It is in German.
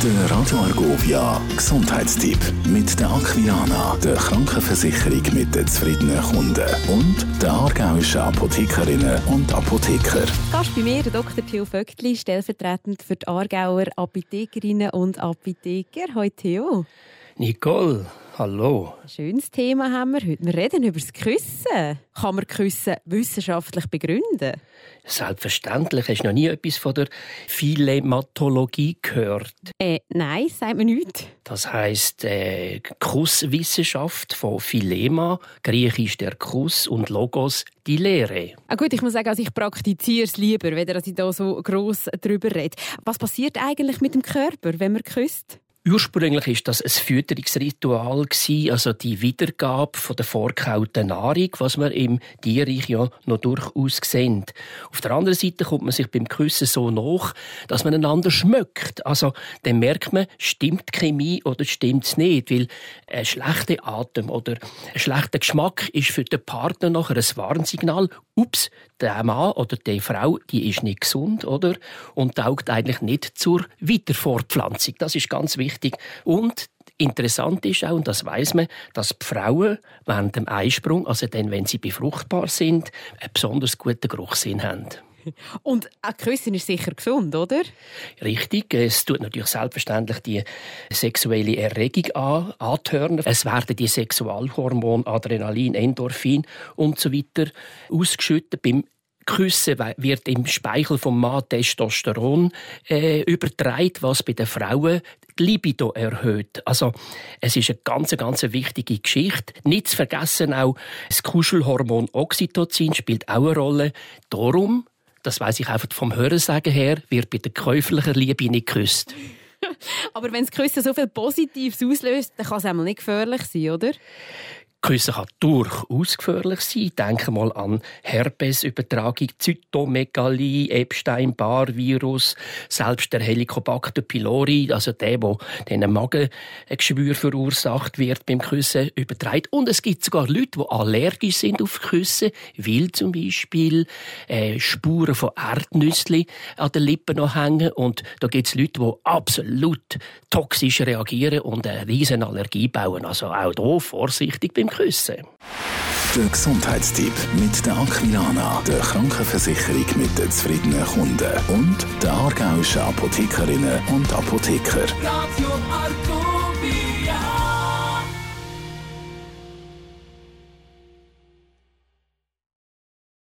Der Radio Argovia Gesundheitstipp mit der Aquilana, der Krankenversicherung mit den zufriedenen Kunden und der aargauischen Apothekerinnen und Apotheker. Gast bei mir, Dr. Theo Vöckli, stellvertretend für die Aargauer Apothekerinnen und Apotheker. Heute Theo. Nicole, hallo. Schönes Thema haben wir heute. Wir reden über das Küssen. Kann man Küssen wissenschaftlich begründen? Selbstverständlich. Hast du noch nie etwas von der Philematologie gehört? Äh, nein, sagt mir nichts. Das heisst äh, Kusswissenschaft von Philema, griechisch der Kuss und Logos die Lehre. Ah gut, ich muss sagen, also ich praktiziere es lieber, wenn ich da so gross drüber rede. Was passiert eigentlich mit dem Körper, wenn man küsst? Ursprünglich ist das ein Fütterungsritual also die Wiedergabe der vorgekauten Nahrung, was wir im Tierreich ja noch durchaus sehen. Auf der anderen Seite kommt man sich beim Küssen so nach, dass man einander schmeckt. Also dann merkt man, stimmt die Chemie oder stimmt es nicht, weil ein schlechter Atem oder ein schlechter Geschmack ist für den Partner nachher ein Warnsignal. Ups, der Mann oder die Frau, die ist nicht gesund, oder? Und taugt eigentlich nicht zur Wiederfortpflanzung. Das ist ganz wichtig. Und Interessant ist auch, und das weiß man, dass die Frauen während dem Eisprung, also dann, wenn sie befruchtbar sind, einen besonders guten Geruchssinn haben. Und ein Küssen ist sicher gesund, oder? Richtig. Es tut natürlich selbstverständlich die sexuelle Erregung an, antören. Es werden die Sexualhormone Adrenalin, Endorphin und so weiter ausgeschüttet. Beim Küssen wird im Speichel vom Mann Testosteron äh, übertragen, was bei den Frauen die Libido erhöht. Also es ist eine ganz, ganz wichtige Geschichte. Nicht zu vergessen auch das Kuschelhormon Oxytocin spielt auch eine Rolle. Darum das weiß ich einfach vom Hörensagen her, wird bei der käuflichen Liebe nicht geküsst. Aber wenn das Küssen so viel Positives auslöst, dann kann es einmal nicht gefährlich sein, oder? Küssen kann durchaus gefährlich sein. Denke mal an Herpesübertragung, Zytomegalie, Epstein-Barr-Virus, selbst der Helicobacter pylori, also der, der den Magengeschwür verursacht wird beim Küssen, überträgt. Und es gibt sogar Leute, die allergisch sind auf Küssen, weil zum Beispiel äh, Spuren von Erdnüsse an den Lippen noch hängen. Und da gibt es Leute, die absolut toxisch reagieren und eine riesen Allergie bauen. Also auch hier vorsichtig beim Küssen. Der Gesundheitstipp mit der Aquilana, der Krankenversicherung mit den zufriedenen Kunden und der aargauischen Apothekerinnen und Apotheker. Radio Arco.